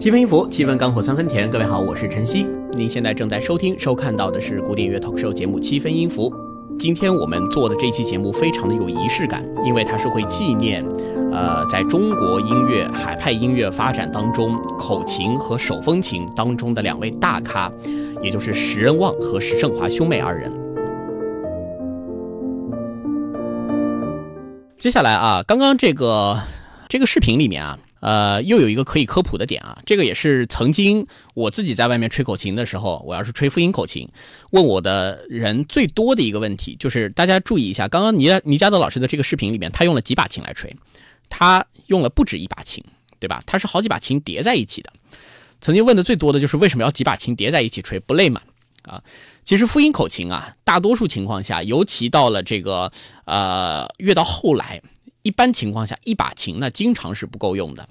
七分音符，七分干货三分甜。各位好，我是晨曦。您现在正在收听、收看到的是古典乐 talk show 节目《七分音符》。今天我们做的这期节目非常的有仪式感，因为它是会纪念，呃，在中国音乐海派音乐发展当中，口琴和手风琴当中的两位大咖，也就是石任旺和石胜华兄妹二人。接下来啊，刚刚这个这个视频里面啊。呃，又有一个可以科普的点啊，这个也是曾经我自己在外面吹口琴的时候，我要是吹复音口琴，问我的人最多的一个问题，就是大家注意一下，刚刚倪倪家德老师的这个视频里面，他用了几把琴来吹，他用了不止一把琴，对吧？他是好几把琴叠在一起的。曾经问的最多的就是为什么要几把琴叠在一起吹，不累吗？啊，其实复音口琴啊，大多数情况下，尤其到了这个呃越到后来。一般情况下，一把琴那，经常是不够用的。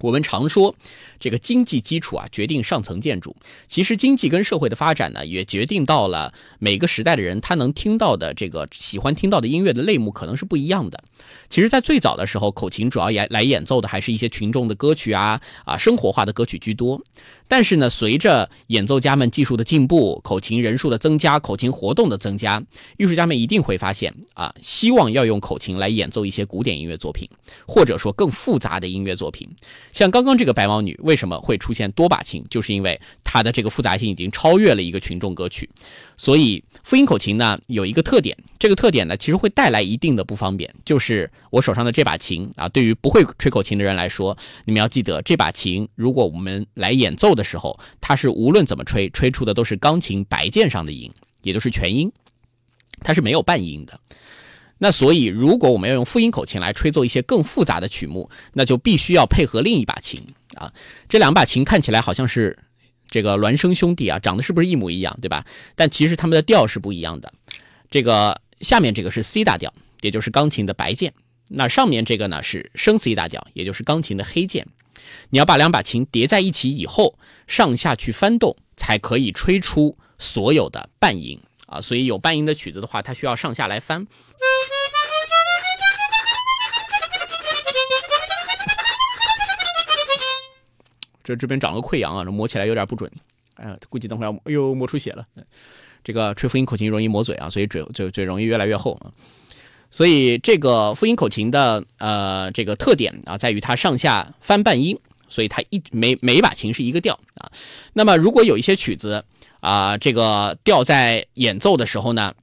我们常说，这个经济基础啊，决定上层建筑。其实，经济跟社会的发展呢，也决定到了每个时代的人他能听到的这个喜欢听到的音乐的类目可能是不一样的。其实，在最早的时候，口琴主要演来演奏的还是一些群众的歌曲啊啊，生活化的歌曲居多。但是呢，随着演奏家们技术的进步，口琴人数的增加，口琴活动的增加，艺术家们一定会发现啊，希望要用口琴来演奏一些古典音乐作品，或者说更复杂的音乐作品。像刚刚这个白毛女为为什么会出现多把琴，就是因为它的这个复杂性已经超越了一个群众歌曲。所以复音口琴呢有一个特点，这个特点呢其实会带来一定的不方便，就是我手上的这把琴啊，对于不会吹口琴的人来说，你们要记得这把琴，如果我们来演奏。的时候，它是无论怎么吹，吹出的都是钢琴白键上的音，也就是全音，它是没有半音的。那所以，如果我们要用复音口琴来吹奏一些更复杂的曲目，那就必须要配合另一把琴啊。这两把琴看起来好像是这个孪生兄弟啊，长得是不是一模一样，对吧？但其实它们的调是不一样的。这个下面这个是 C 大调，也就是钢琴的白键；那上面这个呢是升 C 大调，也就是钢琴的黑键。你要把两把琴叠在一起以后，上下去翻动，才可以吹出所有的半音啊。所以有半音的曲子的话，它需要上下来翻。这这边长了溃疡啊，这磨起来有点不准。哎呀，估计等会儿要，哎呦，磨出血了。这个吹复音口琴容易磨嘴啊，所以嘴嘴嘴容易越来越厚啊。所以这个复音口琴的呃这个特点啊，在于它上下翻半音，所以它一每每一把琴是一个调啊。那么如果有一些曲子啊，这个调在演奏的时候呢，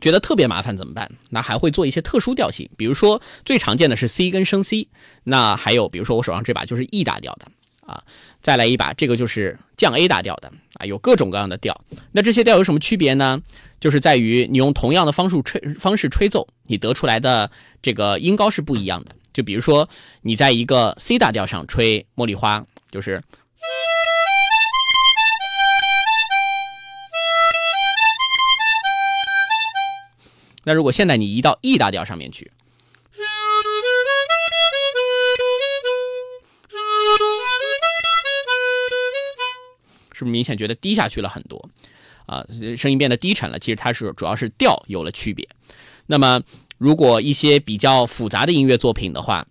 觉得特别麻烦怎么办？那还会做一些特殊调性，比如说最常见的是 C 跟升 C，那还有比如说我手上这把就是 E 大调的啊，再来一把这个就是降 A 大调的啊，有各种各样的调。那这些调有什么区别呢？就是在于你用同样的方式吹方式吹奏，你得出来的这个音高是不一样的。就比如说，你在一个 C 大调上吹茉莉花，就是；那如果现在你移到 E 大调上面去，是明显觉得低下去了很多？啊，声音变得低沉了。其实它是主要是调有了区别。那么，如果一些比较复杂的音乐作品的话，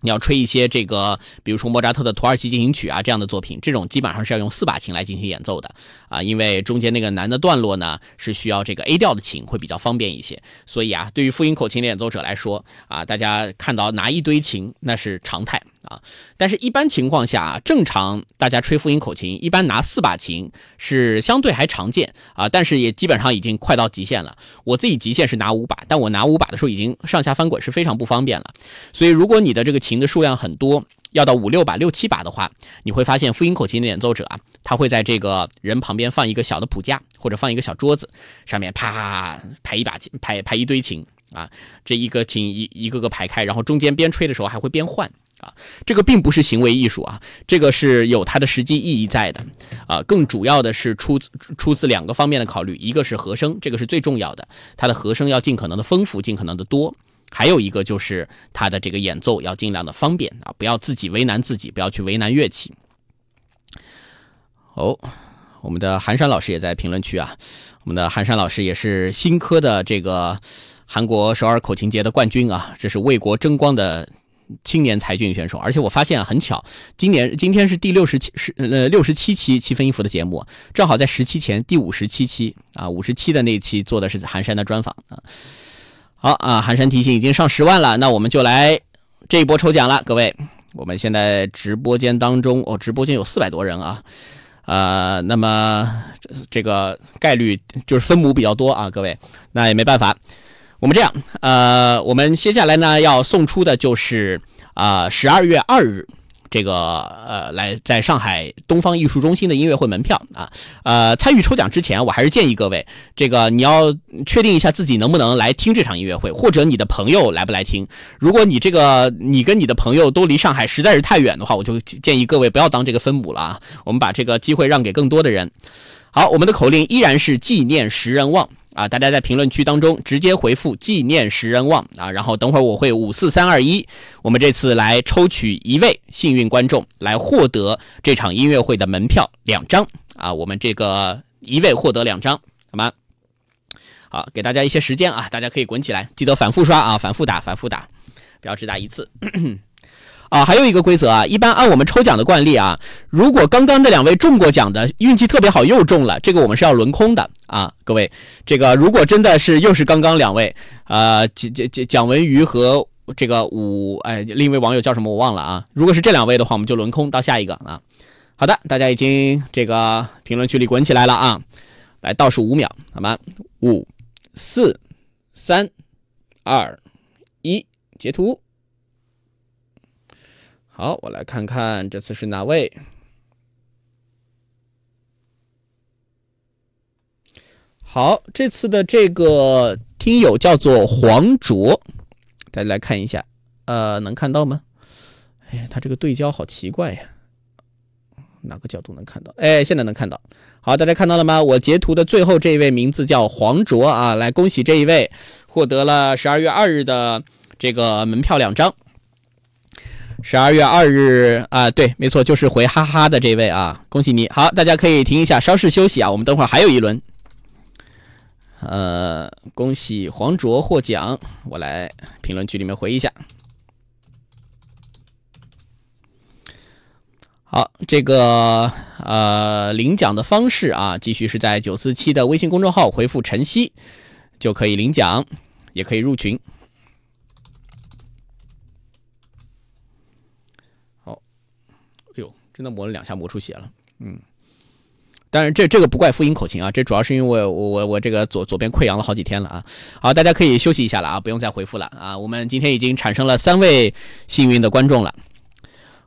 你要吹一些这个，比如说莫扎特的《土耳其进行曲》啊这样的作品，这种基本上是要用四把琴来进行演奏的啊，因为中间那个难的段落呢是需要这个 A 调的琴会比较方便一些。所以啊，对于复音口琴的演奏者来说啊，大家看到拿一堆琴那是常态。啊，但是，一般情况下，正常大家吹复音口琴，一般拿四把琴是相对还常见啊，但是也基本上已经快到极限了。我自己极限是拿五把，但我拿五把的时候已经上下翻滚是非常不方便了。所以，如果你的这个琴的数量很多，要到五六把、六七把的话，你会发现复音口琴的演奏者啊，他会在这个人旁边放一个小的谱架，或者放一个小桌子，上面啪排一把琴，排排一堆琴啊，这一个琴一一个个排开，然后中间边吹的时候还会边换。啊，这个并不是行为艺术啊，这个是有它的实际意义在的，啊，更主要的是出出自两个方面的考虑，一个是和声，这个是最重要的，它的和声要尽可能的丰富，尽可能的多，还有一个就是它的这个演奏要尽量的方便啊，不要自己为难自己，不要去为难乐器。哦，我们的寒山老师也在评论区啊，我们的寒山老师也是新科的这个韩国首尔口琴节的冠军啊，这是为国争光的。青年才俊选手，而且我发现很巧，今年今天是第六十七是呃六十七期七分音符的节目，正好在十期前第五十七期啊，五十七的那期做的是寒山的专访啊。好啊，寒山提醒已经上十万了，那我们就来这一波抽奖了，各位，我们现在直播间当中哦，直播间有四百多人啊，呃，那么这个概率就是分母比较多啊，各位，那也没办法。我们这样，呃，我们接下来呢要送出的就是啊十二月二日这个呃来在上海东方艺术中心的音乐会门票啊，呃，参与抽奖之前，我还是建议各位，这个你要确定一下自己能不能来听这场音乐会，或者你的朋友来不来听。如果你这个你跟你的朋友都离上海实在是太远的话，我就建议各位不要当这个分母了啊，我们把这个机会让给更多的人。好，我们的口令依然是纪念十人旺。啊！大家在评论区当中直接回复“纪念食人旺”啊，然后等会儿我会五四三二一，我们这次来抽取一位幸运观众来获得这场音乐会的门票两张啊！我们这个一位获得两张，好吗？好，给大家一些时间啊，大家可以滚起来，记得反复刷啊，反复打，反复打，不要只打一次。啊，还有一个规则啊，一般按我们抽奖的惯例啊，如果刚刚那两位中过奖的运气特别好又中了，这个我们是要轮空的啊，各位，这个如果真的是又是刚刚两位，呃，蒋蒋蒋蒋文瑜和这个武，哎，另一位网友叫什么我忘了啊，如果是这两位的话，我们就轮空到下一个啊。好的，大家已经这个评论区里滚起来了啊，来倒数五秒，好吗？五、四、三、二、一，截图。好，我来看看这次是哪位。好，这次的这个听友叫做黄卓，大家来看一下，呃，能看到吗？哎，他这个对焦好奇怪呀，哪个角度能看到？哎，现在能看到。好，大家看到了吗？我截图的最后这一位名字叫黄卓啊，来恭喜这一位获得了十二月二日的这个门票两张。十二月二日啊，对，没错，就是回哈哈的这位啊，恭喜你！好，大家可以停一下，稍事休息啊，我们等会儿还有一轮。呃，恭喜黄卓获奖，我来评论区里面回一下。好，这个呃领奖的方式啊，继续是在九四七的微信公众号回复晨曦就可以领奖，也可以入群。真的磨了两下，磨出血了。嗯，当然这这个不怪复音口琴啊，这主要是因为我我我这个左左边溃疡了好几天了啊。好，大家可以休息一下了啊，不用再回复了啊。我们今天已经产生了三位幸运的观众了。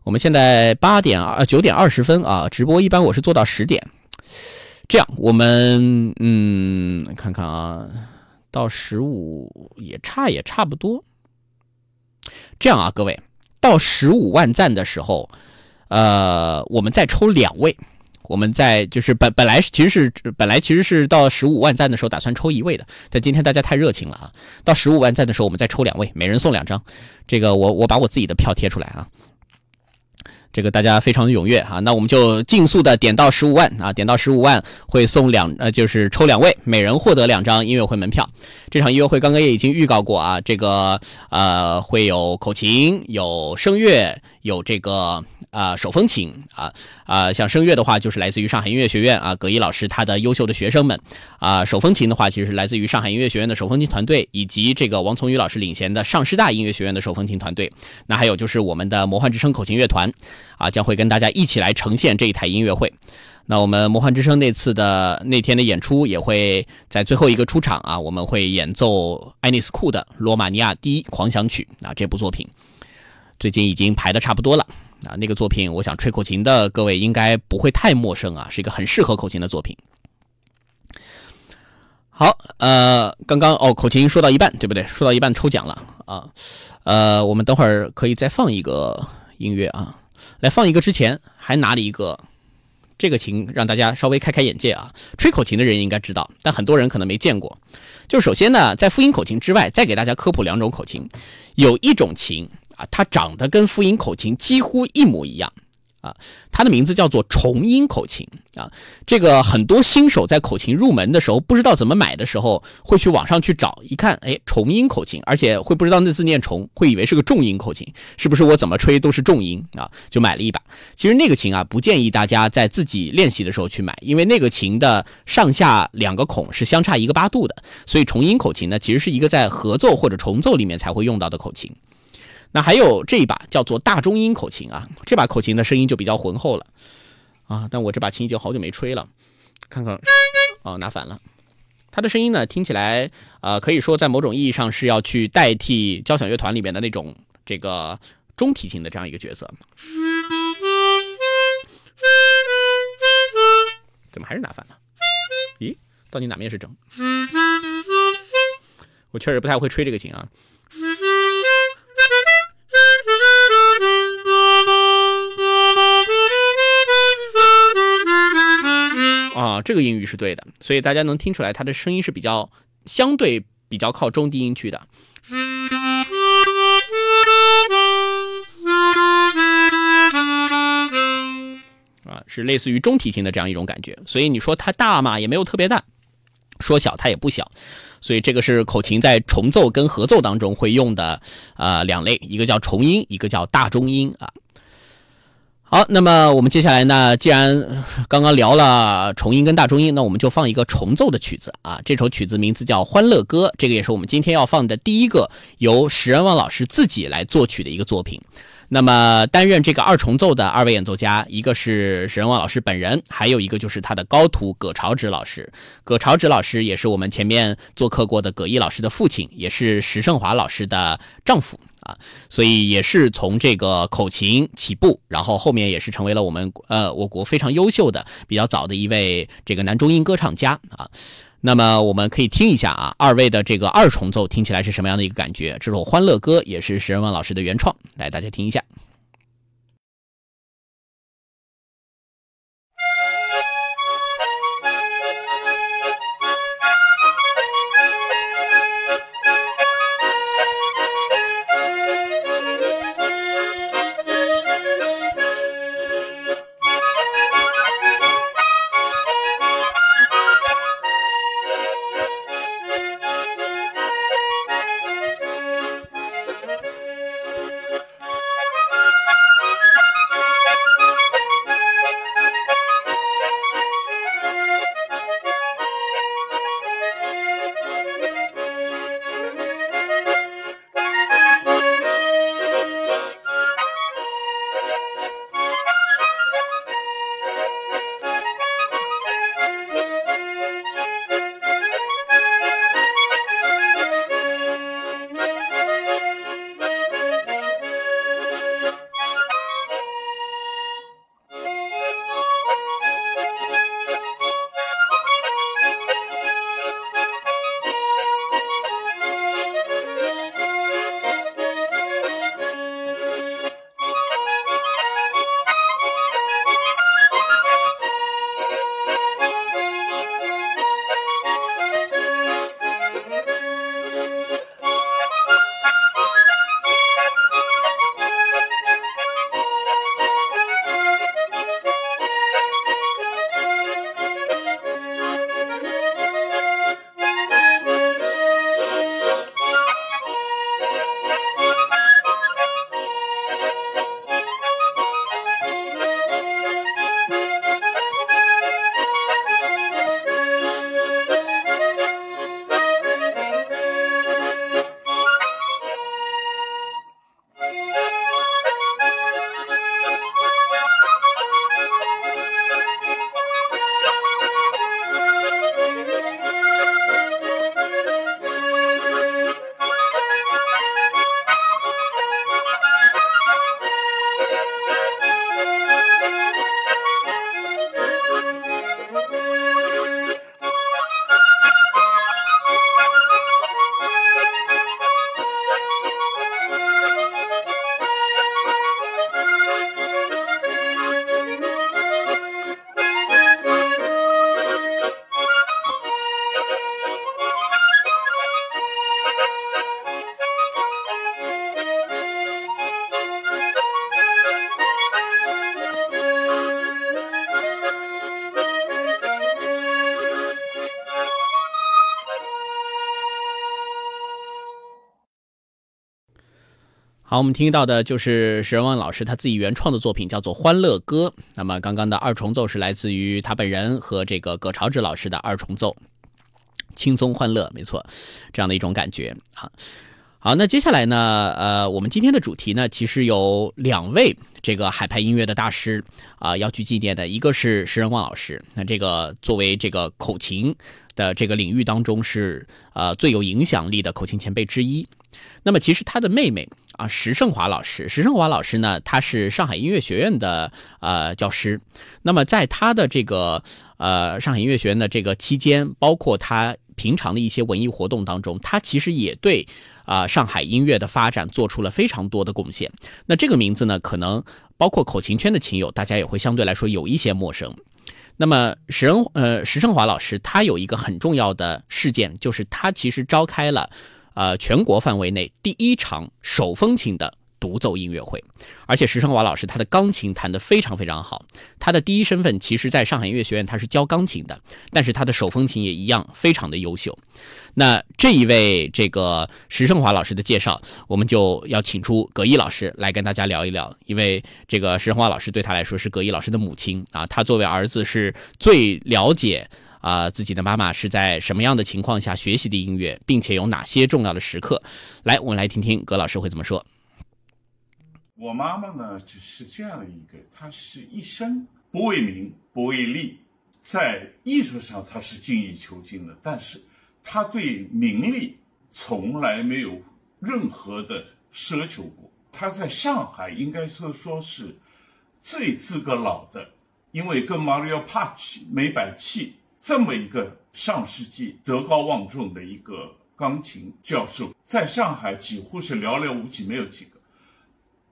我们现在八点二九点二十分啊，直播一般我是做到十点。这样，我们嗯看看啊，到十五也差也差不多。这样啊，各位到十五万赞的时候。呃，我们再抽两位，我们在就是本本来其实是本来其实是到十五万赞的时候打算抽一位的，但今天大家太热情了啊！到十五万赞的时候，我们再抽两位，每人送两张。这个我我把我自己的票贴出来啊。这个大家非常的踊跃啊，那我们就尽速的点到十五万啊，点到十五万会送两呃，就是抽两位，每人获得两张音乐会门票。这场音乐会刚刚也已经预告过啊，这个呃会有口琴，有声乐，有这个。啊，手风琴啊啊，像声乐的话，就是来自于上海音乐学院啊，葛一老师他的优秀的学生们啊。手风琴的话，其实是来自于上海音乐学院的手风琴团队，以及这个王从宇老师领衔的上师大音乐学院的手风琴团队。那还有就是我们的魔幻之声口琴乐团啊，将会跟大家一起来呈现这一台音乐会。那我们魔幻之声那次的那天的演出，也会在最后一个出场啊，我们会演奏爱丽丝库的《罗马尼亚第一狂想曲》啊，这部作品最近已经排的差不多了。啊，那个作品，我想吹口琴的各位应该不会太陌生啊，是一个很适合口琴的作品。好，呃，刚刚哦，口琴说到一半，对不对？说到一半抽奖了啊，呃，我们等会儿可以再放一个音乐啊，来放一个之前还拿了一个这个琴，让大家稍微开开眼界啊。吹口琴的人应该知道，但很多人可能没见过。就首先呢，在复音口琴之外，再给大家科普两种口琴，有一种琴。啊，它长得跟复音口琴几乎一模一样，啊，它的名字叫做重音口琴啊。这个很多新手在口琴入门的时候，不知道怎么买的时候，会去网上去找，一看，哎，重音口琴，而且会不知道那字念重，会以为是个重音口琴，是不是我怎么吹都是重音啊？就买了一把。其实那个琴啊，不建议大家在自己练习的时候去买，因为那个琴的上下两个孔是相差一个八度的，所以重音口琴呢，其实是一个在合奏或者重奏里面才会用到的口琴。那还有这一把叫做大中音口琴啊，这把口琴的声音就比较浑厚了啊。但我这把琴已经好久没吹了，看看哦，拿反了。它的声音呢，听起来呃，可以说在某种意义上是要去代替交响乐团里面的那种这个中提琴的这样一个角色。怎么还是拿反了？咦，到底哪面是正？我确实不太会吹这个琴啊。啊，这个音域是对的，所以大家能听出来，它的声音是比较相对比较靠中低音区的。啊，是类似于中提琴的这样一种感觉，所以你说它大嘛，也没有特别大；说小，它也不小。所以这个是口琴在重奏跟合奏当中会用的啊两类，一个叫重音，一个叫大中音啊。好，那么我们接下来呢？既然刚刚聊了重音跟大中音，那我们就放一个重奏的曲子啊。这首曲子名字叫《欢乐歌》，这个也是我们今天要放的第一个由石人旺老师自己来作曲的一个作品。那么担任这个二重奏的二位演奏家，一个是石人旺老师本人，还有一个就是他的高徒葛朝直老师。葛朝直老师也是我们前面做客过的葛毅老师的父亲，也是石胜华老师的丈夫啊，所以也是从这个口琴起步，然后后面也是成为了我们呃我国非常优秀的、比较早的一位这个男中音歌唱家啊。那么我们可以听一下啊，二位的这个二重奏听起来是什么样的一个感觉？这首《欢乐歌》也是石仁旺老师的原创，来大家听一下。好，我们听到的就是石人旺老师他自己原创的作品，叫做《欢乐歌》。那么刚刚的二重奏是来自于他本人和这个葛朝志老师的二重奏，轻松欢乐，没错，这样的一种感觉啊。好，那接下来呢，呃，我们今天的主题呢，其实有两位这个海派音乐的大师啊要去纪念的，一个是石人旺老师，那这个作为这个口琴的这个领域当中是呃最有影响力的口琴前辈之一。那么其实他的妹妹啊，石胜华老师，石胜华老师呢，他是上海音乐学院的呃教师。那么在他的这个呃上海音乐学院的这个期间，包括他平常的一些文艺活动当中，他其实也对啊上海音乐的发展做出了非常多的贡献。那这个名字呢，可能包括口琴圈的琴友，大家也会相对来说有一些陌生。那么石恩呃石胜华老师，他有一个很重要的事件，就是他其实召开了。呃，全国范围内第一场手风琴的独奏音乐会，而且石胜华老师他的钢琴弹得非常非常好。他的第一身份其实在上海音乐学院，他是教钢琴的，但是他的手风琴也一样非常的优秀。那这一位这个石胜华老师的介绍，我们就要请出葛毅老师来跟大家聊一聊，因为这个石胜华老师对他来说是葛毅老师的母亲啊，他作为儿子是最了解。啊，自己的妈妈是在什么样的情况下学习的音乐，并且有哪些重要的时刻？来，我们来听听葛老师会怎么说。我妈妈呢，只是这样的一个，她是一生不为名不为利，在艺术上她是精益求精的，但是她对名利从来没有任何的奢求过。她在上海应该说说是最资格老的，因为跟 Mario Pach 梅百器。这么一个上世纪德高望重的一个钢琴教授，在上海几乎是寥寥无几，没有几个。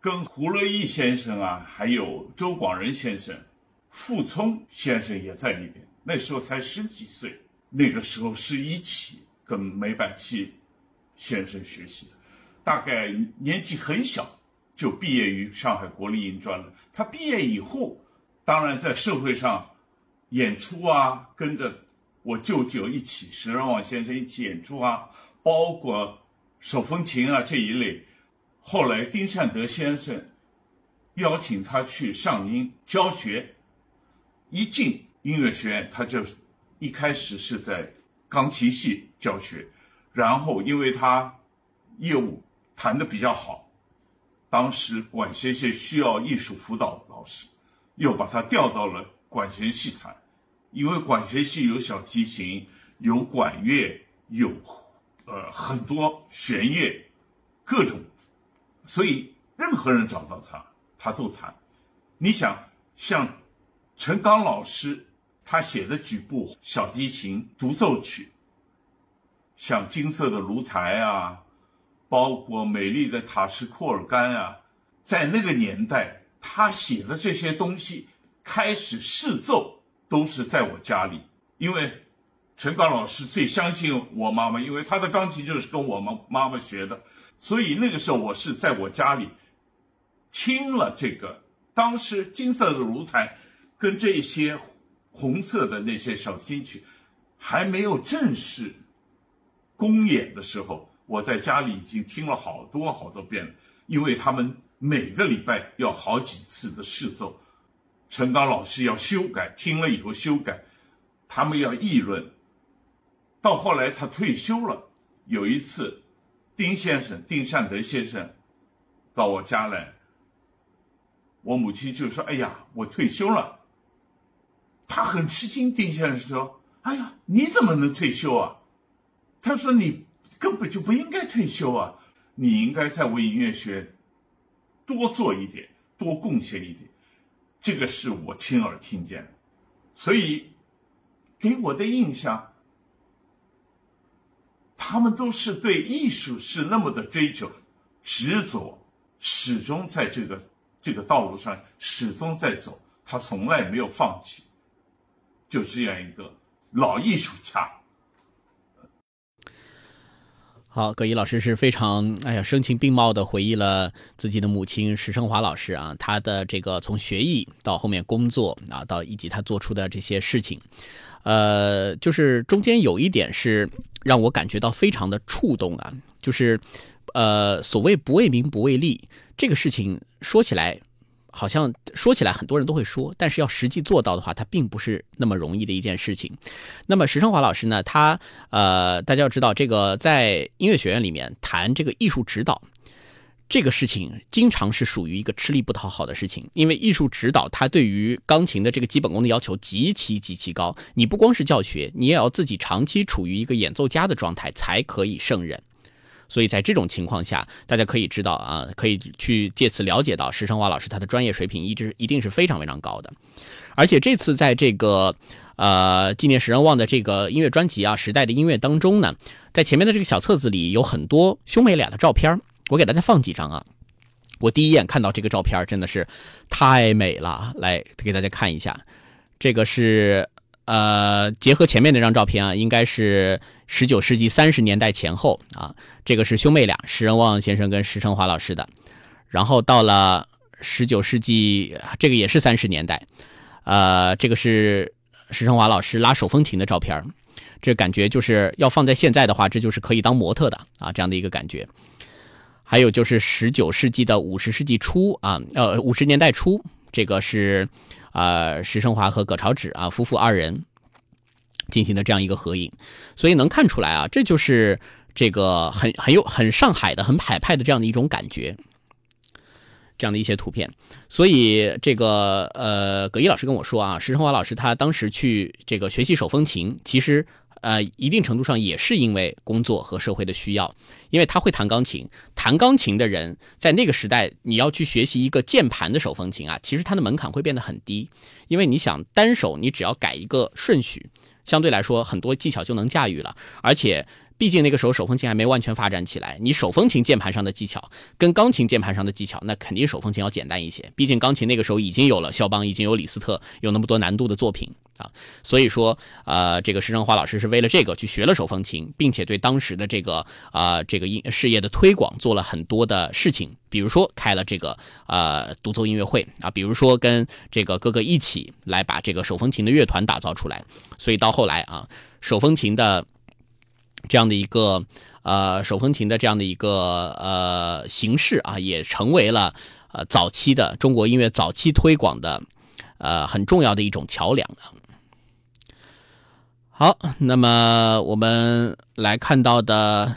跟胡乐义先生啊，还有周广仁先生、傅聪先生也在里边。那时候才十几岁，那个时候是一起跟梅百器先生学习的，大概年纪很小就毕业于上海国立音专了。他毕业以后，当然在社会上。演出啊，跟着我舅舅一起，石人旺先生一起演出啊，包括手风琴啊这一类。后来丁善德先生邀请他去上音教学，一进音乐学院，他就一开始是在钢琴系教学，然后因为他业务谈的比较好，当时管弦系需要艺术辅导老师，又把他调到了管弦系谈。因为管弦系有小提琴，有管乐，有呃很多弦乐，各种，所以任何人找到他，他都弹。你想，像陈刚老师他写的几部小提琴独奏曲，像《金色的炉台》啊，包括《美丽的塔什库尔干》啊，在那个年代，他写的这些东西开始试奏。都是在我家里，因为陈刚老师最相信我妈妈，因为他的钢琴就是跟我妈妈妈学的，所以那个时候我是在我家里听了这个。当时金色的炉台跟这些红色的那些小金曲还没有正式公演的时候，我在家里已经听了好多好多遍了，因为他们每个礼拜要好几次的试奏。陈刚老师要修改，听了以后修改，他们要议论。到后来他退休了，有一次，丁先生丁善德先生到我家来，我母亲就说：“哎呀，我退休了。”他很吃惊。丁先生说：“哎呀，你怎么能退休啊？”他说：“你根本就不应该退休啊，你应该在为音乐学多做一点，多贡献一点。”这个是我亲耳听见的，所以给我的印象，他们都是对艺术是那么的追求、执着，始终在这个这个道路上始终在走，他从来没有放弃，就这样一个老艺术家。好，葛一老师是非常哎呀声情并茂的回忆了自己的母亲石胜华老师啊，他的这个从学艺到后面工作啊，到以及他做出的这些事情，呃，就是中间有一点是让我感觉到非常的触动啊，就是呃，所谓不为名不为利这个事情说起来。好像说起来很多人都会说，但是要实际做到的话，它并不是那么容易的一件事情。那么石成华老师呢，他呃，大家要知道，这个在音乐学院里面谈这个艺术指导这个事情，经常是属于一个吃力不讨好的事情，因为艺术指导它对于钢琴的这个基本功的要求极其极其高，你不光是教学，你也要自己长期处于一个演奏家的状态才可以胜任。所以在这种情况下，大家可以知道啊，可以去借此了解到石成华老师他的专业水平一直一定是非常非常高的。而且这次在这个呃纪念石人旺的这个音乐专辑啊《时代的音乐》当中呢，在前面的这个小册子里有很多兄妹俩的照片，我给大家放几张啊。我第一眼看到这个照片真的是太美了，来给大家看一下，这个是。呃，结合前面那张照片啊，应该是十九世纪三十年代前后啊。这个是兄妹俩，石人旺先生跟石成华老师的。然后到了十九世纪，这个也是三十年代。呃，这个是石成华老师拉手风琴的照片，这感觉就是要放在现在的话，这就是可以当模特的啊，这样的一个感觉。还有就是十九世纪的五十世纪初啊，呃，五十年代初，这个是。啊，石生华和葛朝芷啊夫妇二人进行的这样一个合影，所以能看出来啊，这就是这个很很有很上海的很海派的这样的一种感觉，这样的一些图片。所以这个呃，葛一老师跟我说啊，石生华老师他当时去这个学习手风琴，其实。呃，一定程度上也是因为工作和社会的需要，因为他会弹钢琴。弹钢琴的人在那个时代，你要去学习一个键盘的手风琴啊，其实它的门槛会变得很低，因为你想单手，你只要改一个顺序，相对来说很多技巧就能驾驭了，而且。毕竟那个时候手风琴还没完全发展起来，你手风琴键盘上的技巧跟钢琴键盘上的技巧，那肯定手风琴要简单一些。毕竟钢琴那个时候已经有了肖邦，已经有李斯特，有那么多难度的作品啊。所以说，呃，这个石正华老师是为了这个去学了手风琴，并且对当时的这个啊这个音事业的推广做了很多的事情，比如说开了这个呃独奏音乐会啊，比如说跟这个哥哥一起来把这个手风琴的乐团打造出来。所以到后来啊，手风琴的。这样的一个呃手风琴的这样的一个呃形式啊，也成为了呃早期的中国音乐早期推广的呃很重要的一种桥梁好，那么我们来看到的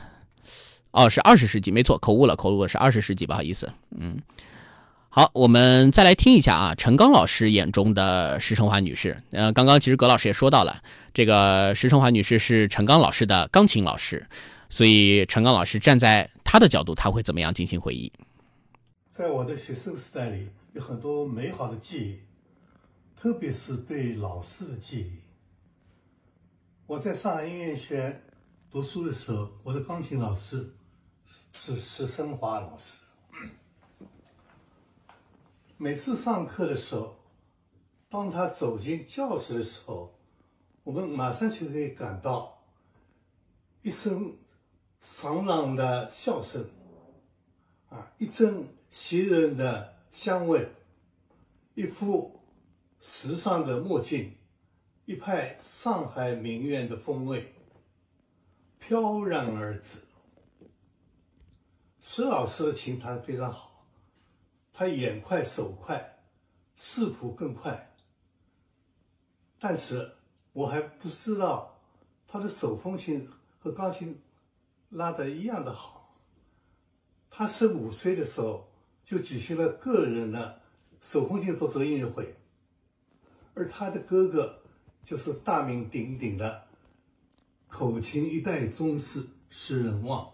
哦是二十世纪，没错，口误了，口误了，是二十世纪，不好意思，嗯。好，我们再来听一下啊，陈刚老师眼中的石成华女士。呃，刚刚其实葛老师也说到了，这个石成华女士是陈刚老师的钢琴老师，所以陈刚老师站在他的角度，他会怎么样进行回忆？在我的学生时代里，有很多美好的记忆，特别是对老师的记忆。我在上海音乐学院读书的时候，我的钢琴老师是石生华老师。每次上课的时候，当他走进教室的时候，我们马上就可以感到一声爽朗的笑声，啊，一阵袭人的香味，一副时尚的墨镜，一派上海名苑的风味，飘然而至。石老师的琴弹非常好。他眼快手快，视谱更快。但是我还不知道他的手风琴和钢琴拉的一样的好。他十五岁的时候就举行了个人的手风琴独奏音乐会，而他的哥哥就是大名鼎鼎的口琴一代宗师施仁望。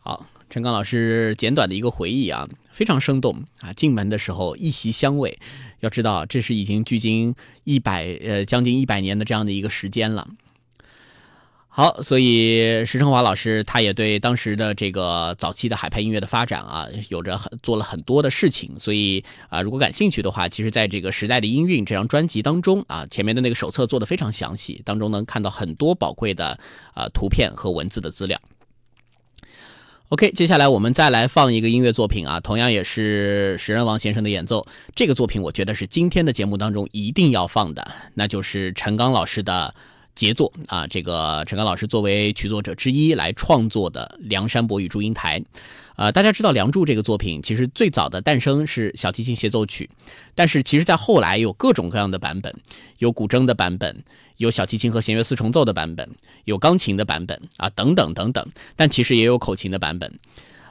好，陈刚老师简短的一个回忆啊，非常生动啊。进门的时候一席香味，要知道这是已经距今一百呃将近一百年的这样的一个时间了。好，所以石成华老师他也对当时的这个早期的海派音乐的发展啊，有着很做了很多的事情。所以啊，如果感兴趣的话，其实在这个时代的音韵这张专辑当中啊，前面的那个手册做的非常详细，当中能看到很多宝贵的啊图片和文字的资料。OK，接下来我们再来放一个音乐作品啊，同样也是石人王先生的演奏。这个作品我觉得是今天的节目当中一定要放的，那就是陈刚老师的杰作啊！这个陈刚老师作为曲作者之一来创作的《梁山伯与祝英台》，呃，大家知道《梁祝》这个作品其实最早的诞生是小提琴协奏曲，但是其实在后来有各种各样的版本，有古筝的版本，有小提琴和弦乐四重奏的版本，有钢琴的版本啊，等等等等，但其实也有口琴的版本。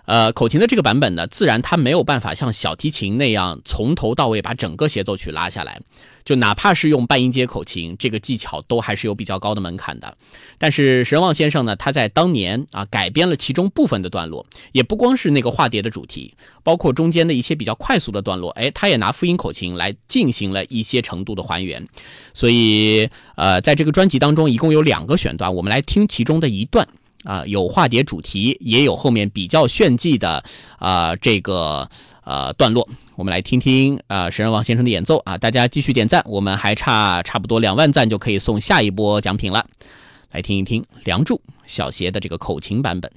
呃，口琴的这个版本呢，自然它没有办法像小提琴那样从头到尾把整个协奏曲拉下来，就哪怕是用半音阶口琴，这个技巧都还是有比较高的门槛的。但是神旺先生呢，他在当年啊改编了其中部分的段落，也不光是那个化蝶的主题，包括中间的一些比较快速的段落，哎，他也拿复音口琴来进行了一些程度的还原。所以，呃，在这个专辑当中，一共有两个选段，我们来听其中的一段。啊，有化蝶主题，也有后面比较炫技的啊这个呃段落，我们来听听啊神人王先生的演奏啊，大家继续点赞，我们还差差不多两万赞就可以送下一波奖品了，来听一听《梁祝》小邪的这个口琴版本。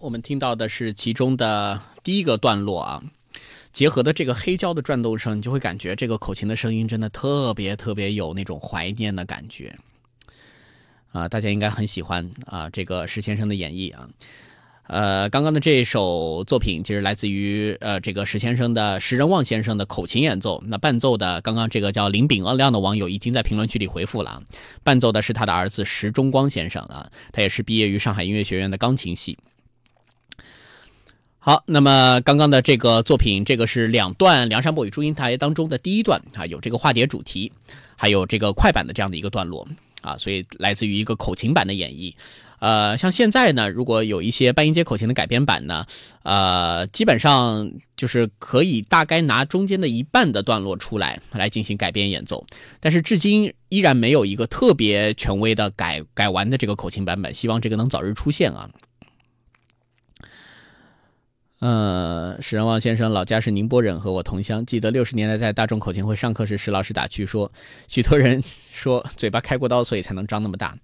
我们听到的是其中的第一个段落啊，结合的这个黑胶的转动声，你就会感觉这个口琴的声音真的特别特别有那种怀念的感觉啊，大家应该很喜欢啊，这个石先生的演绎啊。呃，刚刚的这一首作品其实来自于呃这个石先生的石仁旺先生的口琴演奏。那伴奏的，刚刚这个叫林炳恩亮的网友已经在评论区里回复了啊，伴奏的是他的儿子石中光先生啊，他也是毕业于上海音乐学院的钢琴系。好，那么刚刚的这个作品，这个是两段梁山伯与祝英台当中的第一段啊，有这个化蝶主题，还有这个快板的这样的一个段落啊，所以来自于一个口琴版的演绎。呃，像现在呢，如果有一些半音阶口琴的改编版呢，呃，基本上就是可以大概拿中间的一半的段落出来来进行改编演奏，但是至今依然没有一个特别权威的改改完的这个口琴版本，希望这个能早日出现啊。呃，史仁旺先生老家是宁波人，和我同乡，记得六十年代在大众口琴会上课时，史老师打趣说，许多人说嘴巴开过刀，所以才能张那么大。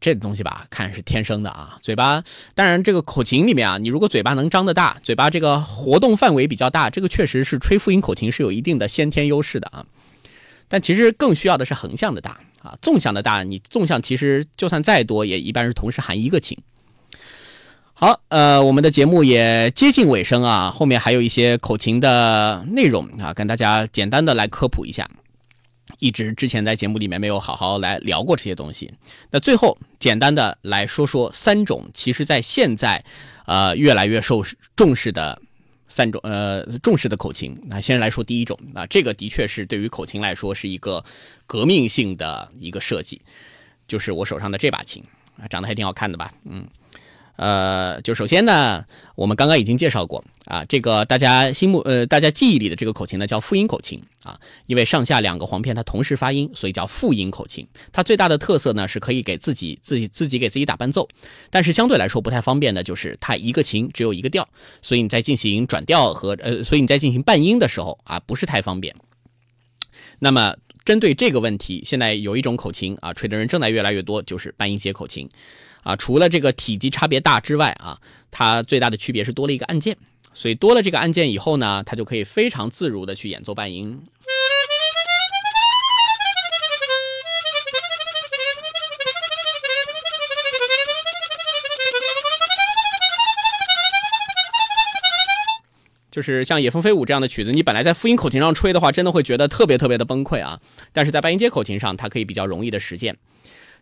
这东西吧，看是天生的啊。嘴巴，当然这个口琴里面啊，你如果嘴巴能张得大，嘴巴这个活动范围比较大，这个确实是吹复音口琴是有一定的先天优势的啊。但其实更需要的是横向的大啊，纵向的大，你纵向其实就算再多，也一般是同时含一个琴。好，呃，我们的节目也接近尾声啊，后面还有一些口琴的内容啊，跟大家简单的来科普一下。一直之前在节目里面没有好好来聊过这些东西，那最后简单的来说说三种，其实在现在，呃越来越受重视的三种呃重视的口琴。那先来说第一种，那这个的确是对于口琴来说是一个革命性的一个设计，就是我手上的这把琴啊，长得还挺好看的吧？嗯。呃，就首先呢，我们刚刚已经介绍过啊，这个大家心目呃大家记忆里的这个口琴呢叫复音口琴啊，因为上下两个簧片它同时发音，所以叫复音口琴。它最大的特色呢是可以给自己自己自己给自己打伴奏，但是相对来说不太方便的就是它一个琴只有一个调，所以你在进行转调和呃，所以你在进行伴音的时候啊不是太方便。那么针对这个问题，现在有一种口琴啊，吹的人正在越来越多，就是半音阶口琴。啊，除了这个体积差别大之外啊，它最大的区别是多了一个按键，所以多了这个按键以后呢，它就可以非常自如的去演奏半音。就是像《野蜂飞舞》这样的曲子，你本来在复音口琴上吹的话，真的会觉得特别特别的崩溃啊。但是在半音阶口琴上，它可以比较容易的实现。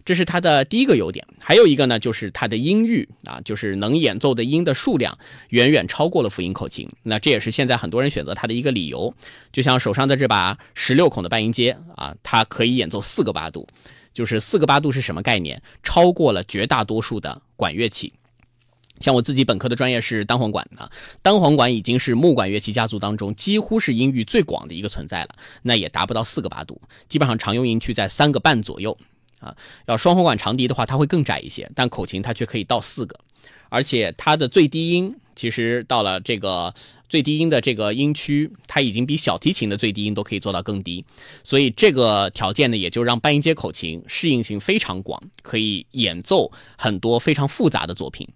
这是它的第一个优点，还有一个呢，就是它的音域啊，就是能演奏的音的数量远远超过了复音口琴。那这也是现在很多人选择它的一个理由。就像手上的这把十六孔的半音阶啊，它可以演奏四个八度，就是四个八度是什么概念？超过了绝大多数的管乐器。像我自己本科的专业是单簧管啊，单簧管已经是木管乐器家族当中几乎是音域最广的一个存在了，那也达不到四个八度，基本上常用音区在三个半左右。啊，要双簧管长笛的话，它会更窄一些，但口琴它却可以到四个，而且它的最低音其实到了这个最低音的这个音区，它已经比小提琴的最低音都可以做到更低，所以这个条件呢，也就让半音阶口琴适应性非常广，可以演奏很多非常复杂的作品。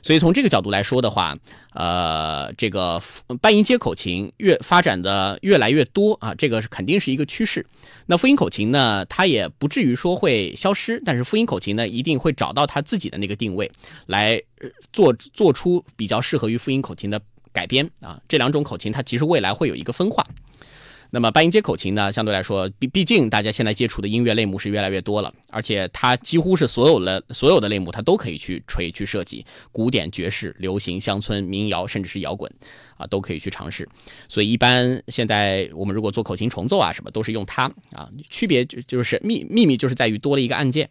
所以从这个角度来说的话，呃，这个半音阶口琴越发展的越来越多啊，这个是肯定是一个趋势。那复音口琴呢，它也不至于说会消失，但是复音口琴呢，一定会找到它自己的那个定位，来做做出比较适于复音口琴的改编啊。这两种口琴它其实未来会有一个分化。那么半音阶口琴呢，相对来说，毕毕竟大家现在接触的音乐类目是越来越多了，而且它几乎是所有的所有的类目，它都可以去吹去设计，古典、爵士、流行、乡村、民谣，甚至是摇滚，啊，都可以去尝试。所以一般现在我们如果做口琴重奏啊，什么都是用它啊，区别就就是秘秘密就是在于多了一个按键，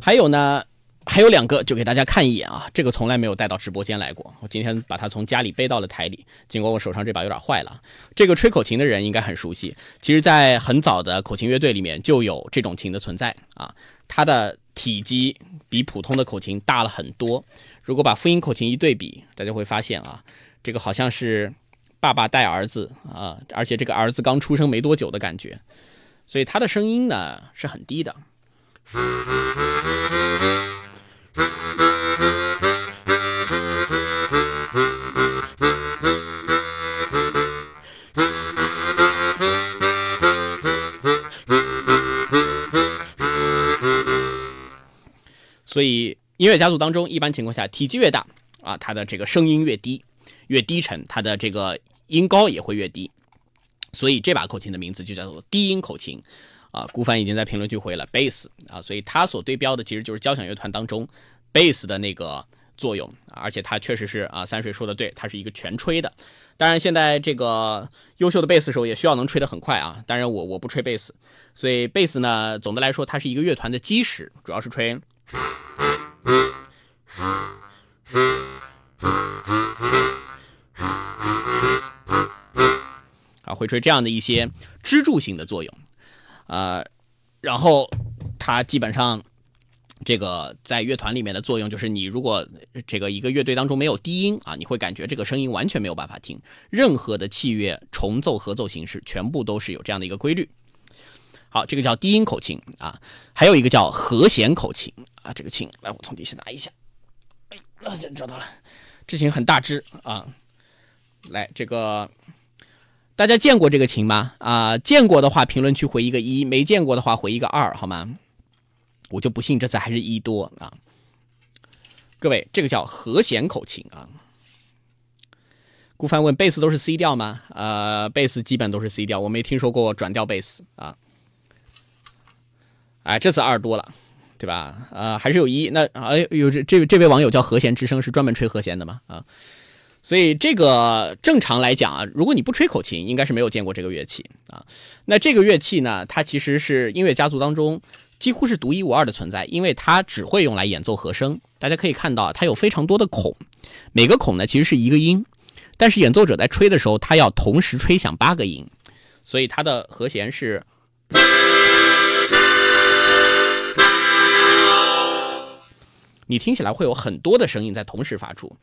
还有呢。还有两个，就给大家看一眼啊！这个从来没有带到直播间来过，我今天把它从家里背到了台里。尽管我手上这把有点坏了，这个吹口琴的人应该很熟悉。其实，在很早的口琴乐队里面就有这种琴的存在啊。它的体积比普通的口琴大了很多。如果把复音口琴一对比，大家会发现啊，这个好像是爸爸带儿子啊，而且这个儿子刚出生没多久的感觉。所以它的声音呢是很低的。所以音乐家族当中，一般情况下体积越大啊，它的这个声音越低，越低沉，它的这个音高也会越低。所以这把口琴的名字就叫做低音口琴。啊，顾帆已经在评论区回了贝斯啊，所以它所对标的其实就是交响乐团当中贝斯的那个作用，而且它确实是啊，三水说的对，它是一个全吹的。当然，现在这个优秀的贝斯手也需要能吹得很快啊。当然，我我不吹贝斯，所以贝斯呢，总的来说它是一个乐团的基石，主要是吹啊，会吹这样的一些支柱性的作用。呃，然后它基本上这个在乐团里面的作用就是，你如果这个一个乐队当中没有低音啊，你会感觉这个声音完全没有办法听。任何的器乐重奏合奏形式，全部都是有这样的一个规律。好，这个叫低音口琴啊，还有一个叫和弦口琴啊。这个琴，来，我从底下拿一下。哎，找到了，这琴很大只啊。来，这个。大家见过这个琴吗？啊，见过的话，评论区回一个一；没见过的话，回一个二，好吗？我就不信这次还是一多啊！各位，这个叫和弦口琴啊。顾帆问：贝斯都是 C 调吗？呃，贝斯基本都是 C 调，我没听说过转调贝斯啊。哎，这次二多了，对吧？呃，还是有一。那哎，有这这这位网友叫和弦之声，是专门吹和弦的嘛？啊？所以这个正常来讲啊，如果你不吹口琴，应该是没有见过这个乐器啊。那这个乐器呢，它其实是音乐家族当中几乎是独一无二的存在，因为它只会用来演奏和声。大家可以看到，它有非常多的孔，每个孔呢其实是一个音，但是演奏者在吹的时候，他要同时吹响八个音，所以它的和弦是，你听起来会有很多的声音在同时发出。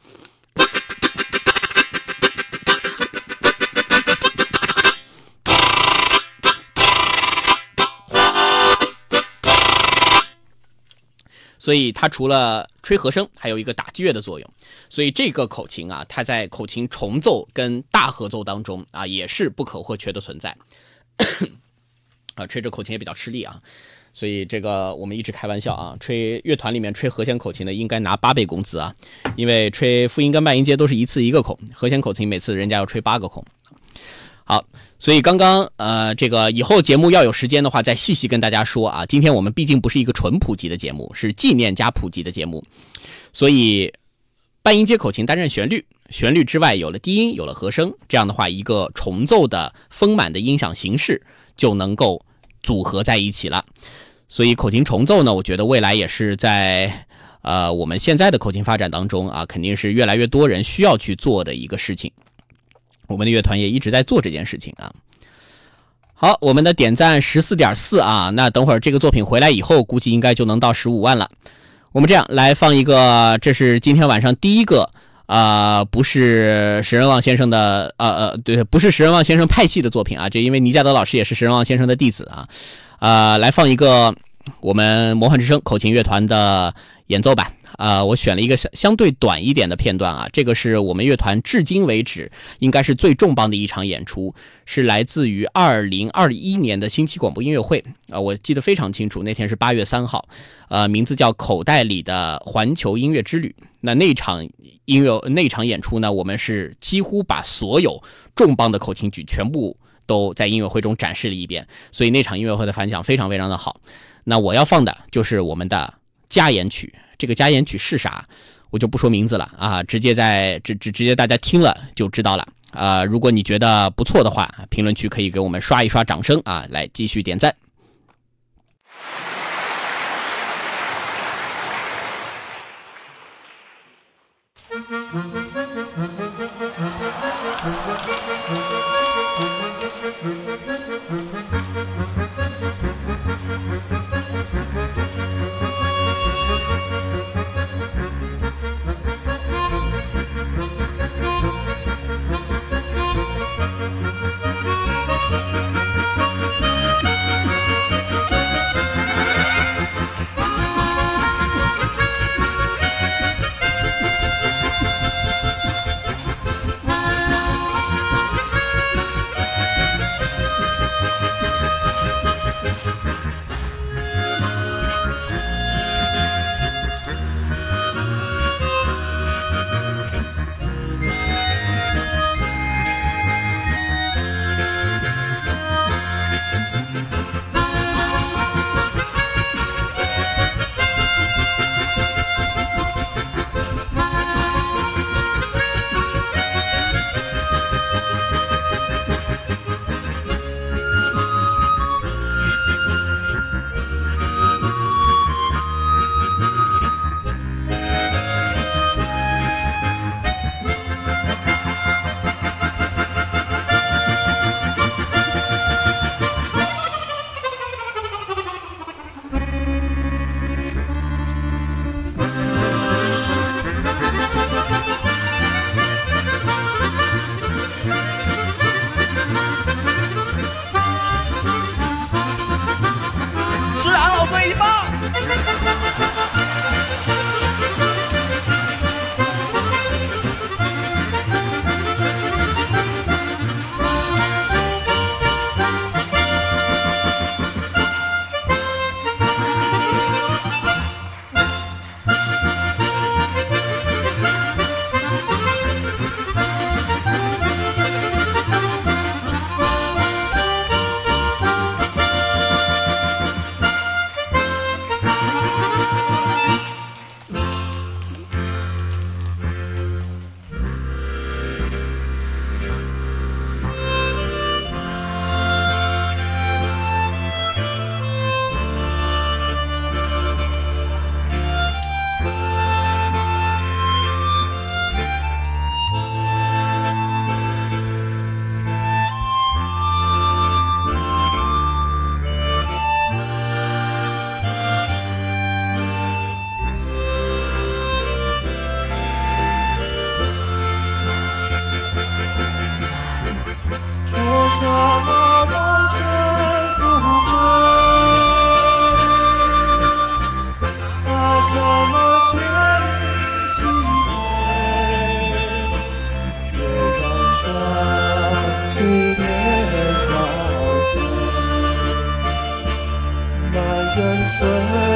所以它除了吹和声，还有一个打击乐的作用。所以这个口琴啊，它在口琴重奏跟大合奏当中啊，也是不可或缺的存在。啊，吹着口琴也比较吃力啊。所以这个我们一直开玩笑啊，吹乐团里面吹和弦口琴的应该拿八倍工资啊，因为吹复音跟半音阶都是一次一个孔，和弦口琴每次人家要吹八个孔。好。所以刚刚呃，这个以后节目要有时间的话，再细细跟大家说啊。今天我们毕竟不是一个纯普及的节目，是纪念加普及的节目，所以半音阶口琴担任旋律，旋律之外有了低音，有了和声，这样的话，一个重奏的丰满的音响形式就能够组合在一起了。所以口琴重奏呢，我觉得未来也是在呃我们现在的口琴发展当中啊，肯定是越来越多人需要去做的一个事情。我们的乐团也一直在做这件事情啊。好，我们的点赞十四点四啊，那等会儿这个作品回来以后，估计应该就能到十五万了。我们这样来放一个，这是今天晚上第一个啊，不是石人旺先生的，呃呃，对，不是石人旺先生派系的作品啊，这因为倪家德老师也是石人旺先生的弟子啊，啊，来放一个我们魔幻之声口琴乐团的演奏版。啊，我选了一个相相对短一点的片段啊，这个是我们乐团至今为止应该是最重磅的一场演出，是来自于二零二一年的新奇广播音乐会啊，我记得非常清楚，那天是八月三号，呃，名字叫《口袋里的环球音乐之旅》。那那场音乐那场演出呢，我们是几乎把所有重磅的口琴曲全部都在音乐会中展示了一遍，所以那场音乐会的反响非常非常的好。那我要放的就是我们的加演曲。这个加演曲是啥，我就不说名字了啊，直接在直直直接大家听了就知道了啊。如果你觉得不错的话，评论区可以给我们刷一刷掌声啊，来继续点赞。这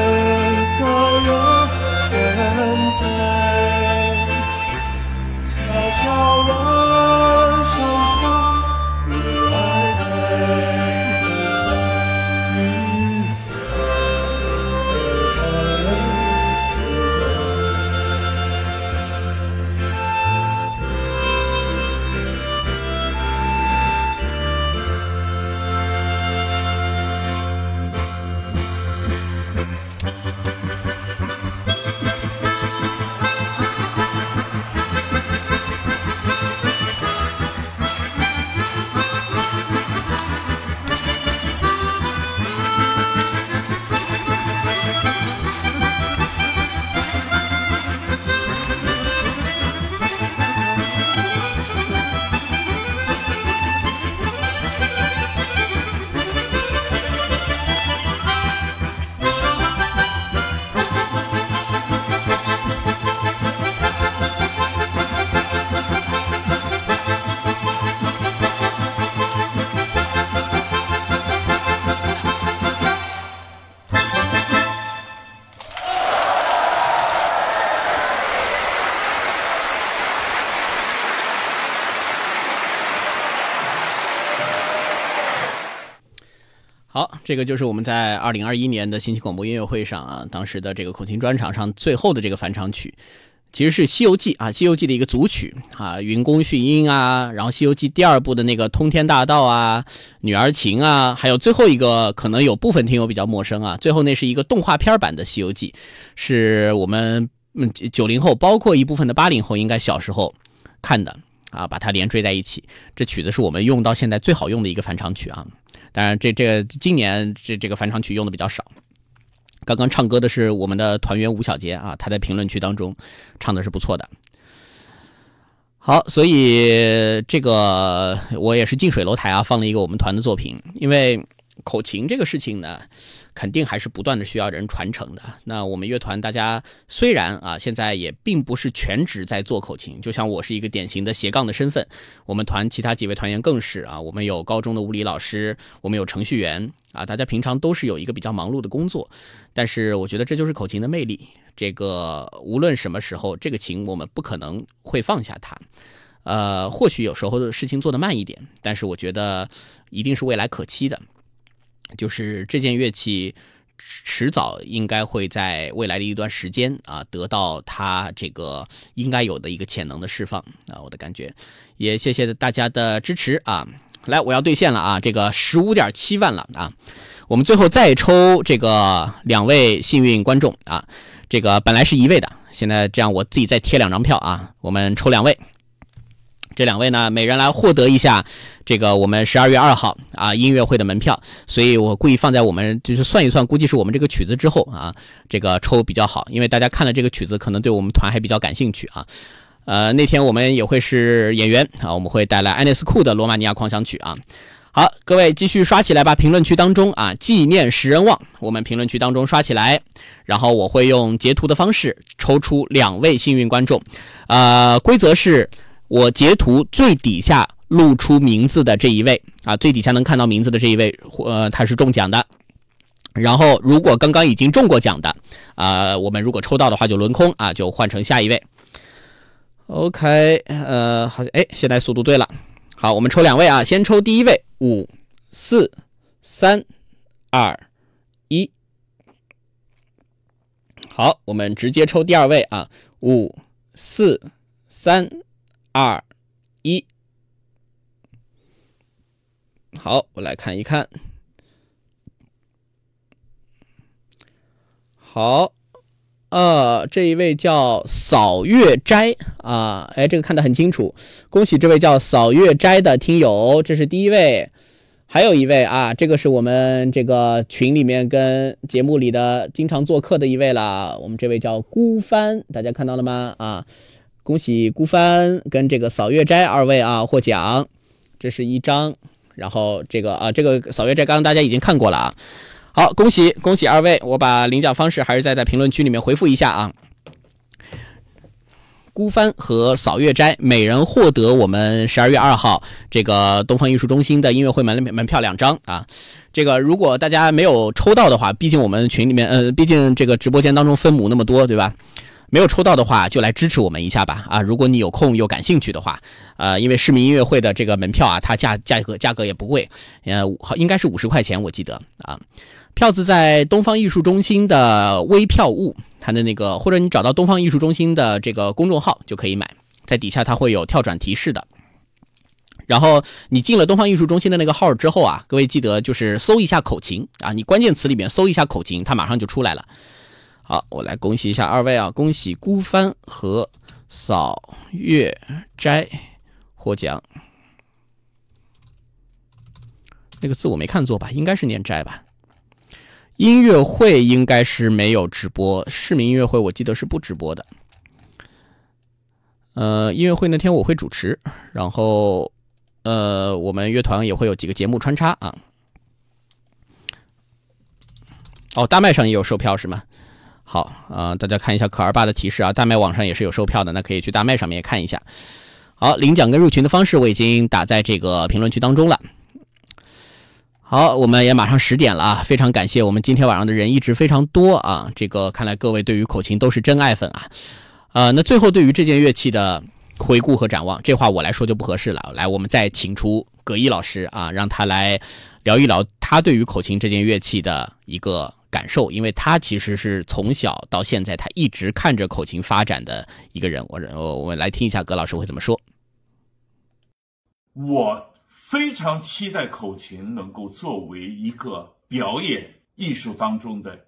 这个就是我们在二零二一年的新奇广播音乐会上啊，当时的这个口琴专场上最后的这个返场曲，其实是《西游记》啊，《西游记》的一个组曲啊，《云宫迅音》啊，然后《西游记》第二部的那个通天大道啊，《女儿情》啊，还有最后一个可能有部分听友比较陌生啊，最后那是一个动画片版的《西游记》，是我们嗯九零后，包括一部分的八零后应该小时候看的啊，把它连缀在一起。这曲子是我们用到现在最好用的一个返场曲啊。当然，这这今年这这个返场曲用的比较少。刚刚唱歌的是我们的团员吴小杰啊，他在评论区当中唱的是不错的。好，所以这个我也是近水楼台啊，放了一个我们团的作品，因为口琴这个事情呢。肯定还是不断的需要人传承的。那我们乐团大家虽然啊，现在也并不是全职在做口琴，就像我是一个典型的斜杠的身份，我们团其他几位团员更是啊，我们有高中的物理老师，我们有程序员啊，大家平常都是有一个比较忙碌的工作。但是我觉得这就是口琴的魅力，这个无论什么时候，这个琴我们不可能会放下它。呃，或许有时候的事情做得慢一点，但是我觉得一定是未来可期的。就是这件乐器，迟早应该会在未来的一段时间啊，得到它这个应该有的一个潜能的释放啊，我的感觉。也谢谢大家的支持啊！来，我要兑现了啊，这个十五点七万了啊！我们最后再抽这个两位幸运观众啊，这个本来是一位的，现在这样我自己再贴两张票啊，我们抽两位。这两位呢，每人来获得一下这个我们十二月二号啊音乐会的门票，所以我故意放在我们就是算一算，估计是我们这个曲子之后啊，这个抽比较好，因为大家看了这个曲子，可能对我们团还比较感兴趣啊。呃，那天我们也会是演员啊，我们会带来爱内斯库的《罗马尼亚狂想曲》啊。好，各位继续刷起来吧，评论区当中啊，纪念十人望，我们评论区当中刷起来，然后我会用截图的方式抽出两位幸运观众，呃，规则是。我截图最底下露出名字的这一位啊，最底下能看到名字的这一位，呃，他是中奖的。然后，如果刚刚已经中过奖的，啊，我们如果抽到的话就轮空啊，就换成下一位。OK，呃，好像哎，现在速度对了。好，我们抽两位啊，先抽第一位，五四三二一。好，我们直接抽第二位啊，五四三。二一，好，我来看一看。好，呃，这一位叫扫月斋啊，哎，这个看得很清楚，恭喜这位叫扫月斋的听友，这是第一位。还有一位啊，这个是我们这个群里面跟节目里的经常做客的一位了，我们这位叫孤帆，大家看到了吗？啊。恭喜孤帆跟这个扫月斋二位啊获奖，这是一张，然后这个啊这个扫月斋刚刚大家已经看过了啊，好恭喜恭喜二位，我把领奖方式还是在在评论区里面回复一下啊。孤帆和扫月斋，每人获得我们十二月二号这个东方艺术中心的音乐会门门票两张啊。这个如果大家没有抽到的话，毕竟我们群里面，呃，毕竟这个直播间当中分母那么多，对吧？没有抽到的话，就来支持我们一下吧啊！如果你有空又感兴趣的话，呃，因为市民音乐会的这个门票啊，它价价格价格也不贵，呃，好应该是五十块钱，我记得啊。票子在东方艺术中心的微票务，它的那个或者你找到东方艺术中心的这个公众号就可以买，在底下它会有跳转提示的。然后你进了东方艺术中心的那个号之后啊，各位记得就是搜一下口琴啊，你关键词里面搜一下口琴，它马上就出来了。好，我来恭喜一下二位啊！恭喜孤帆和扫月斋获奖。那个字我没看错吧？应该是念斋吧？音乐会应该是没有直播，市民音乐会我记得是不直播的。呃，音乐会那天我会主持，然后呃，我们乐团也会有几个节目穿插啊。哦，大麦上也有售票是吗？好啊，大家看一下可儿爸的提示啊，大麦网上也是有售票的，那可以去大麦上面看一下。好，领奖跟入群的方式我已经打在这个评论区当中了。好，我们也马上十点了啊，非常感谢我们今天晚上的人一直非常多啊，这个看来各位对于口琴都是真爱粉啊。呃，那最后对于这件乐器的回顾和展望，这话我来说就不合适了。来，我们再请出葛一老师啊，让他来聊一聊他对于口琴这件乐器的一个。感受，因为他其实是从小到现在，他一直看着口琴发展的一个人。我我我们来听一下葛老师会怎么说。我非常期待口琴能够作为一个表演艺术当中的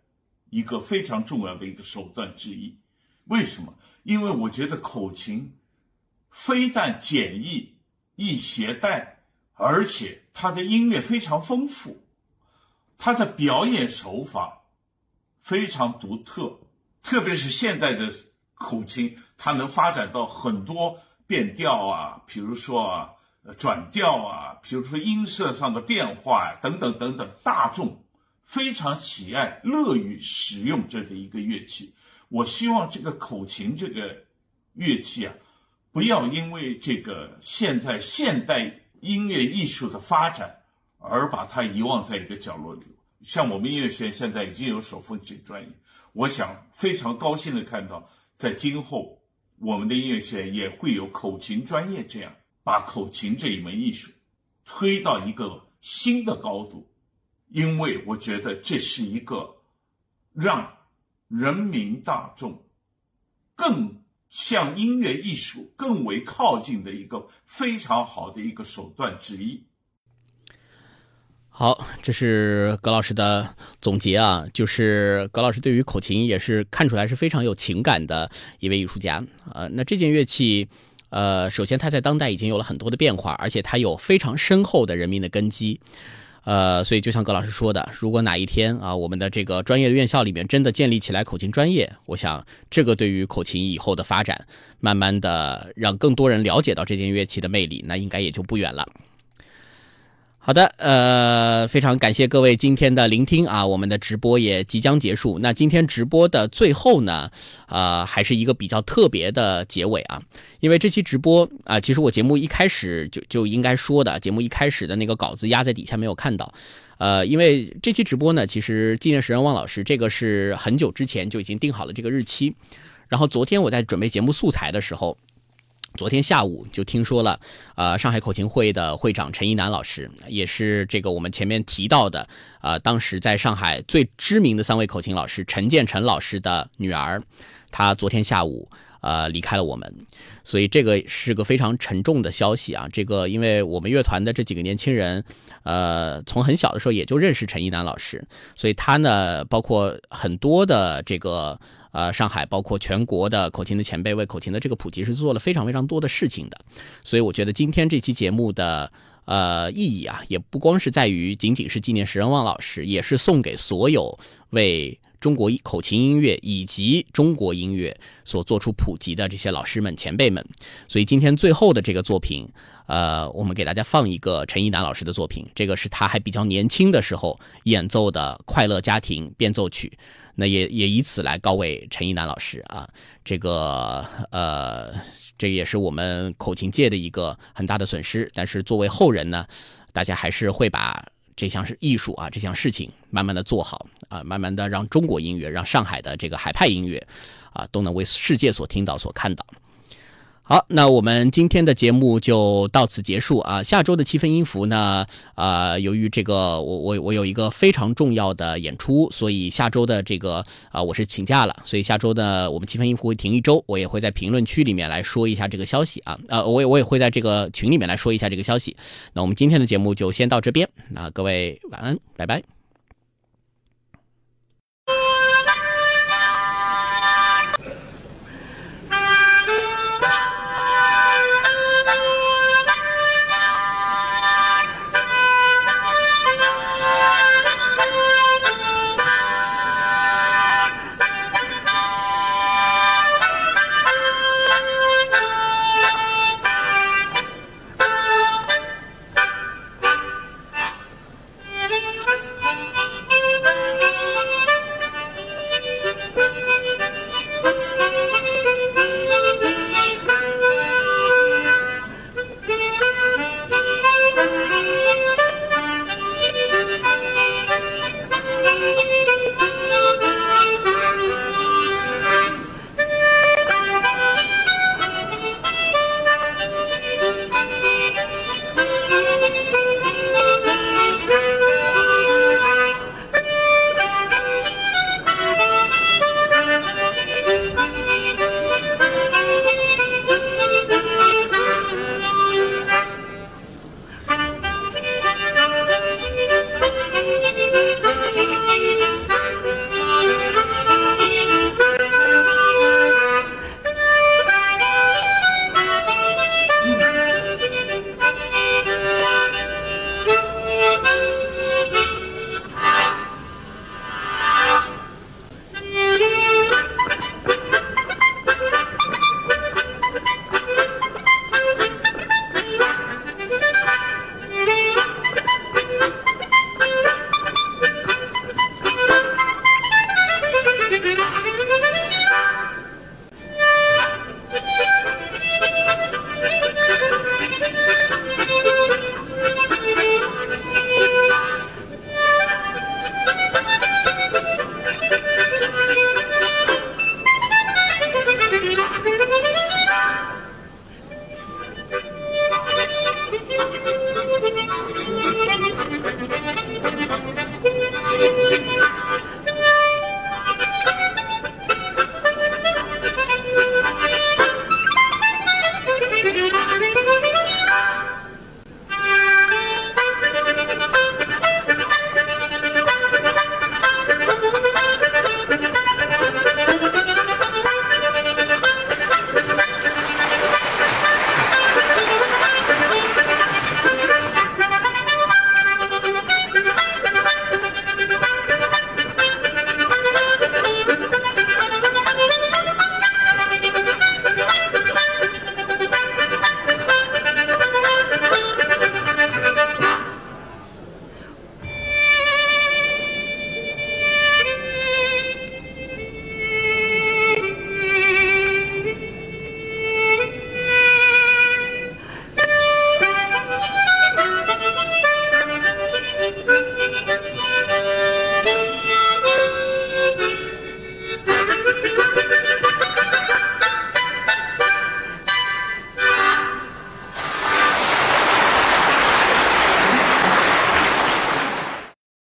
一个非常重要的一个手段之一。为什么？因为我觉得口琴非但简易易携带，而且它的音乐非常丰富。他的表演手法非常独特，特别是现代的口琴，它能发展到很多变调啊，比如说啊，转调啊，比如说音色上的变化啊，等等等等，大众非常喜爱、乐于使用这的一个乐器。我希望这个口琴这个乐器啊，不要因为这个现在现代音乐艺术的发展。而把它遗忘在一个角落里。像我们音乐学院现在已经有手风琴专业，我想非常高兴的看到，在今后我们的音乐学院也会有口琴专业，这样把口琴这一门艺术推到一个新的高度。因为我觉得这是一个让人民大众更向音乐艺术更为靠近的一个非常好的一个手段之一。好，这是葛老师的总结啊，就是葛老师对于口琴也是看出来是非常有情感的一位艺术家啊。那这件乐器，呃，首先它在当代已经有了很多的变化，而且它有非常深厚的人民的根基，呃，所以就像葛老师说的，如果哪一天啊，我们的这个专业的院校里面真的建立起来口琴专业，我想这个对于口琴以后的发展，慢慢的让更多人了解到这件乐器的魅力，那应该也就不远了。好的，呃，非常感谢各位今天的聆听啊，我们的直播也即将结束。那今天直播的最后呢，呃，还是一个比较特别的结尾啊，因为这期直播啊，其实我节目一开始就就应该说的，节目一开始的那个稿子压在底下没有看到，呃，因为这期直播呢，其实纪念石人旺老师这个是很久之前就已经定好了这个日期，然后昨天我在准备节目素材的时候。昨天下午就听说了，呃，上海口琴会的会长陈一南老师，也是这个我们前面提到的，呃，当时在上海最知名的三位口琴老师陈建成老师的女儿，她昨天下午呃离开了我们，所以这个是个非常沉重的消息啊。这个因为我们乐团的这几个年轻人，呃，从很小的时候也就认识陈一南老师，所以他呢，包括很多的这个。呃，上海包括全国的口琴的前辈为口琴的这个普及是做了非常非常多的事情的，所以我觉得今天这期节目的呃意义啊，也不光是在于仅仅是纪念石人旺老师，也是送给所有为中国口琴音乐以及中国音乐所做出普及的这些老师们、前辈们。所以今天最后的这个作品，呃，我们给大家放一个陈一南老师的作品，这个是他还比较年轻的时候演奏的《快乐家庭》变奏曲。那也也以此来告慰陈一南老师啊，这个呃。这也是我们口琴界的一个很大的损失，但是作为后人呢，大家还是会把这项是艺术啊，这项事情慢慢的做好啊，慢慢的让中国音乐，让上海的这个海派音乐啊，都能为世界所听到、所看到。好，那我们今天的节目就到此结束啊。下周的七分音符呢，啊，由于这个我我我有一个非常重要的演出，所以下周的这个啊我是请假了，所以下周呢我们七分音符会停一周，我也会在评论区里面来说一下这个消息啊，呃，我也我也会在这个群里面来说一下这个消息。那我们今天的节目就先到这边，那各位晚安，拜拜。